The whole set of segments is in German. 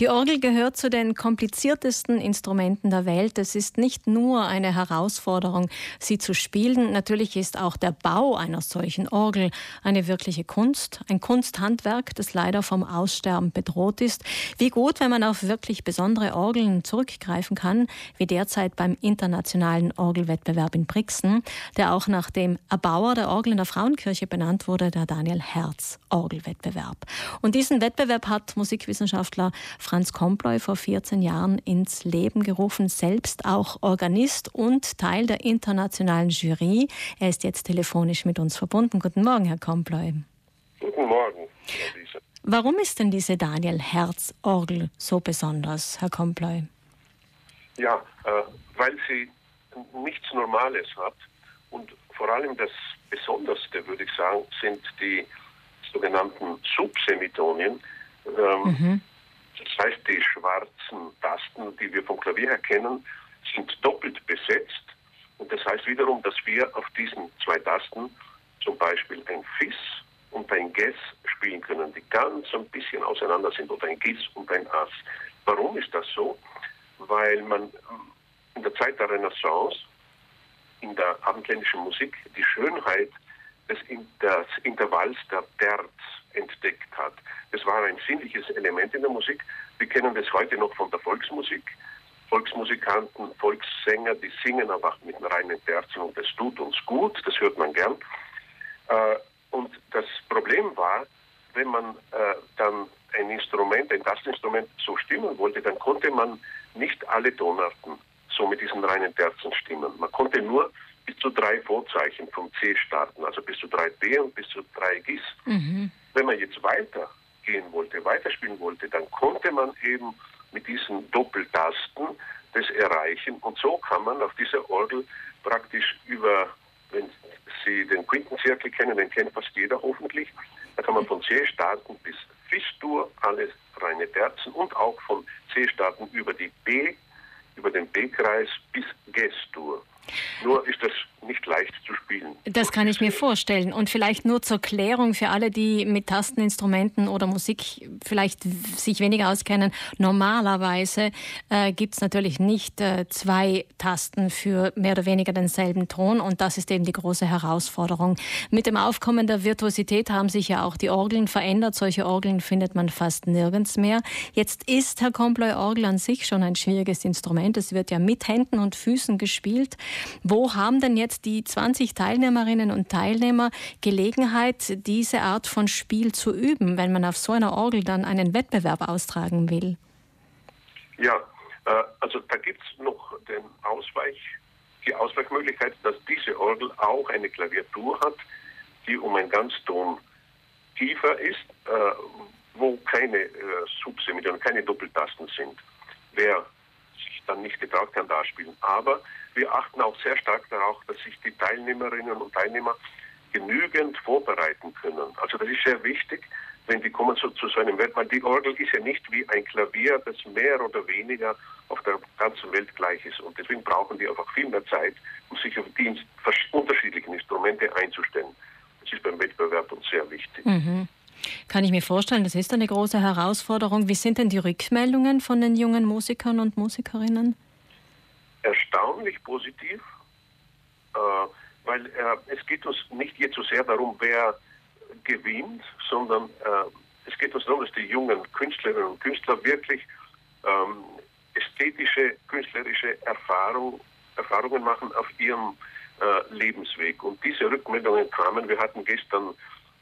Die Orgel gehört zu den kompliziertesten Instrumenten der Welt. Es ist nicht nur eine Herausforderung, sie zu spielen. Natürlich ist auch der Bau einer solchen Orgel eine wirkliche Kunst, ein Kunsthandwerk, das leider vom Aussterben bedroht ist. Wie gut, wenn man auf wirklich besondere Orgeln zurückgreifen kann, wie derzeit beim internationalen Orgelwettbewerb in Brixen, der auch nach dem Erbauer der Orgel in der Frauenkirche benannt wurde, der Daniel Herz Orgelwettbewerb. Und diesen Wettbewerb hat Musikwissenschaftler Franz Komploy vor 14 Jahren ins Leben gerufen, selbst auch Organist und Teil der internationalen Jury. Er ist jetzt telefonisch mit uns verbunden. Guten Morgen, Herr Komploy. Guten Morgen, Wiese. Warum ist denn diese Daniel Herz Orgel so besonders, Herr Komploy? Ja, äh, weil sie nichts Normales hat und vor allem das Besonderste, würde ich sagen, sind die sogenannten Subsemitonien. Ähm, mhm. Das heißt, die schwarzen Tasten, die wir vom Klavier her kennen, sind doppelt besetzt. Und das heißt wiederum, dass wir auf diesen zwei Tasten zum Beispiel ein Fis und ein Ges spielen können, die ganz ein bisschen auseinander sind, oder ein Gis und ein Ass. Warum ist das so? Weil man in der Zeit der Renaissance in der abendländischen Musik die Schönheit des, Intervalls der Terz entdeckt hat. Das war ein sinnliches Element in der Musik. Wir kennen das heute noch von der Volksmusik. Volksmusikanten, Volkssänger, die singen einfach mit reinen Terzen und das tut uns gut, das hört man gern. Äh, und das Problem war, wenn man äh, dann ein Instrument, ein Tastinstrument so stimmen wollte, dann konnte man nicht alle Tonarten so mit diesen reinen Terzen stimmen. Man konnte nur bis zu drei Vorzeichen vom C starten, also bis zu drei D und bis zu drei Gis. Mhm. Wenn man jetzt weitergehen wollte, weiterspielen wollte, dann konnte man eben mit diesen Doppeltasten das erreichen und so kann man auf dieser Orgel praktisch über, wenn Sie den Quintenzirkel kennen, den kennt fast jeder hoffentlich, da kann man von C starten bis Fis-Dur, alles reine Terzen und auch von C starten über die B, über den B-Kreis bis Ges-Dur. Nur ist das nicht leicht zu spielen. Das kann ich mir vorstellen. Und vielleicht nur zur Klärung für alle, die mit Tasteninstrumenten oder Musik vielleicht sich weniger auskennen. Normalerweise äh, gibt es natürlich nicht äh, zwei Tasten für mehr oder weniger denselben Ton. Und das ist eben die große Herausforderung. Mit dem Aufkommen der Virtuosität haben sich ja auch die Orgeln verändert. Solche Orgeln findet man fast nirgends mehr. Jetzt ist Herr Komploy Orgel an sich schon ein schwieriges Instrument. Es wird ja mit Händen und Füßen gespielt. Wo haben denn jetzt die 20 Teilnehmerinnen und Teilnehmer Gelegenheit, diese Art von Spiel zu üben, wenn man auf so einer Orgel dann einen Wettbewerb austragen will? Ja, äh, also da gibt es noch den Ausweich, die Ausweichmöglichkeit, dass diese Orgel auch eine Klaviatur hat, die um ein Ganzton tiefer ist, äh, wo keine äh, Subsemiton, keine Doppeltasten sind. Wer dann nicht getraut kann, da spielen. Aber wir achten auch sehr stark darauf, dass sich die Teilnehmerinnen und Teilnehmer genügend vorbereiten können. Also das ist sehr wichtig, wenn die kommen so, zu so einem weil die Orgel ist ja nicht wie ein Klavier, das mehr oder weniger auf der ganzen Welt gleich ist. Und deswegen brauchen die einfach viel mehr Zeit, um sich auf die unterschiedlichen Instrumente einzustellen. Das ist beim Wettbewerb uns sehr wichtig. Mhm. Kann ich mir vorstellen, das ist eine große Herausforderung. Wie sind denn die Rückmeldungen von den jungen Musikern und Musikerinnen? erstaunlich positiv, äh, weil äh, es geht uns nicht jetzt so sehr darum, wer gewinnt, sondern äh, es geht uns darum, dass die jungen Künstlerinnen und Künstler wirklich ähm, ästhetische, künstlerische Erfahrung, Erfahrungen machen auf ihrem äh, Lebensweg. Und diese Rückmeldungen kamen. Wir hatten gestern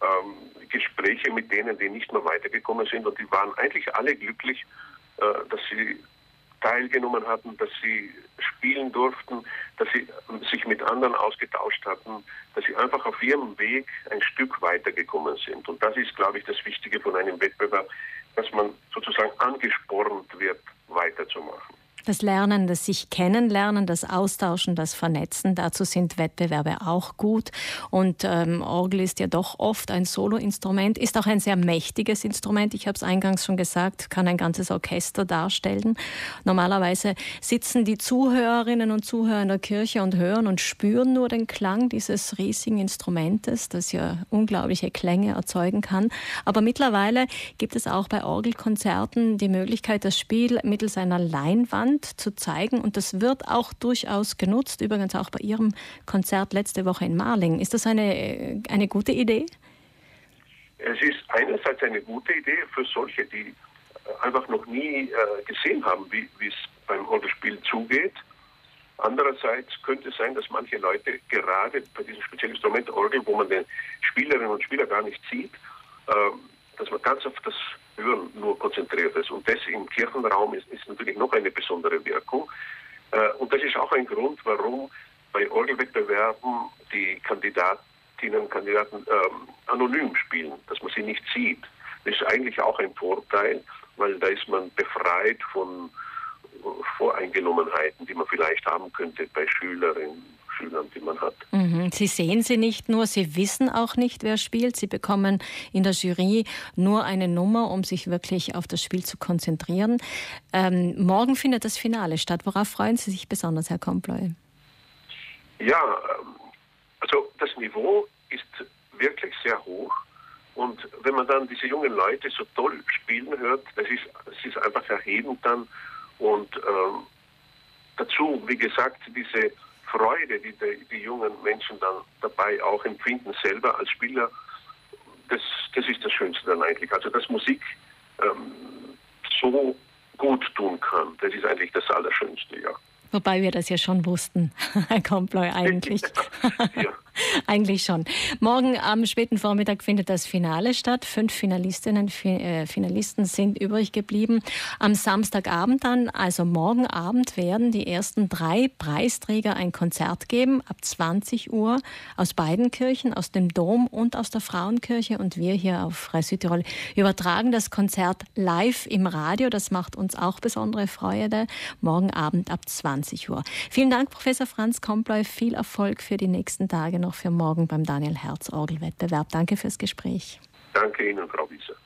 ähm, Gespräche mit denen, die nicht mehr weitergekommen sind und die waren eigentlich alle glücklich, äh, dass sie teilgenommen hatten, dass sie spielen durften, dass sie sich mit anderen ausgetauscht hatten, dass sie einfach auf ihrem Weg ein Stück weitergekommen sind. Und das ist, glaube ich, das Wichtige von einem Wettbewerb, dass man sozusagen angespornt wird. Das Lernen, das sich kennenlernen, das Austauschen, das Vernetzen, dazu sind Wettbewerbe auch gut. Und ähm, Orgel ist ja doch oft ein Soloinstrument, ist auch ein sehr mächtiges Instrument. Ich habe es eingangs schon gesagt, kann ein ganzes Orchester darstellen. Normalerweise sitzen die Zuhörerinnen und Zuhörer in der Kirche und hören und spüren nur den Klang dieses riesigen Instrumentes, das ja unglaubliche Klänge erzeugen kann. Aber mittlerweile gibt es auch bei Orgelkonzerten die Möglichkeit, das Spiel mittels einer Leinwand zu zeigen. Und das wird auch durchaus genutzt, übrigens auch bei Ihrem Konzert letzte Woche in Marling. Ist das eine, eine gute Idee? Es ist einerseits eine gute Idee für solche, die einfach noch nie äh, gesehen haben, wie es beim Orgelspiel zugeht. Andererseits könnte es sein, dass manche Leute gerade bei diesem speziellen Instrument Orgel, wo man den Spielerinnen und Spieler gar nicht sieht, äh, dass man ganz auf das konzentriert ist. Und das im Kirchenraum ist, ist natürlich noch eine besondere Wirkung. Äh, und das ist auch ein Grund, warum bei Orgelwettbewerben die Kandidatinnen und Kandidaten ähm, anonym spielen, dass man sie nicht sieht. Das ist eigentlich auch ein Vorteil, weil da ist man befreit von Voreingenommenheiten, die man vielleicht haben könnte bei Schülerinnen Schülern, die man hat. Mhm. Sie sehen sie nicht nur, Sie wissen auch nicht, wer spielt. Sie bekommen in der Jury nur eine Nummer, um sich wirklich auf das Spiel zu konzentrieren. Ähm, morgen findet das Finale statt. Worauf freuen Sie sich besonders, Herr Komploy? Ja, ähm, also das Niveau ist wirklich sehr hoch. Und wenn man dann diese jungen Leute so toll spielen hört, das ist, das ist einfach erhebend dann. Und ähm, dazu, wie gesagt, diese Freude, die, die die jungen Menschen dann dabei auch empfinden, selber als Spieler, das, das ist das Schönste dann eigentlich. Also dass Musik ähm, so gut tun kann, das ist eigentlich das Allerschönste, ja. Wobei wir das ja schon wussten, Herr Komploy, eigentlich. ja. Eigentlich schon. Morgen am späten Vormittag findet das Finale statt. Fünf Finalistinnen, äh, Finalisten sind übrig geblieben. Am Samstagabend dann, also morgen Abend, werden die ersten drei Preisträger ein Konzert geben, ab 20 Uhr, aus beiden Kirchen, aus dem Dom und aus der Frauenkirche. Und wir hier auf Freie Südtirol übertragen das Konzert live im Radio. Das macht uns auch besondere Freude. Morgen Abend ab 20 Uhr. Vielen Dank, Professor Franz Komploy. Viel Erfolg für die nächsten Tage noch für morgen beim Daniel Herz Orgelwettbewerb. Danke fürs Gespräch. Danke Ihnen, Frau Wieser.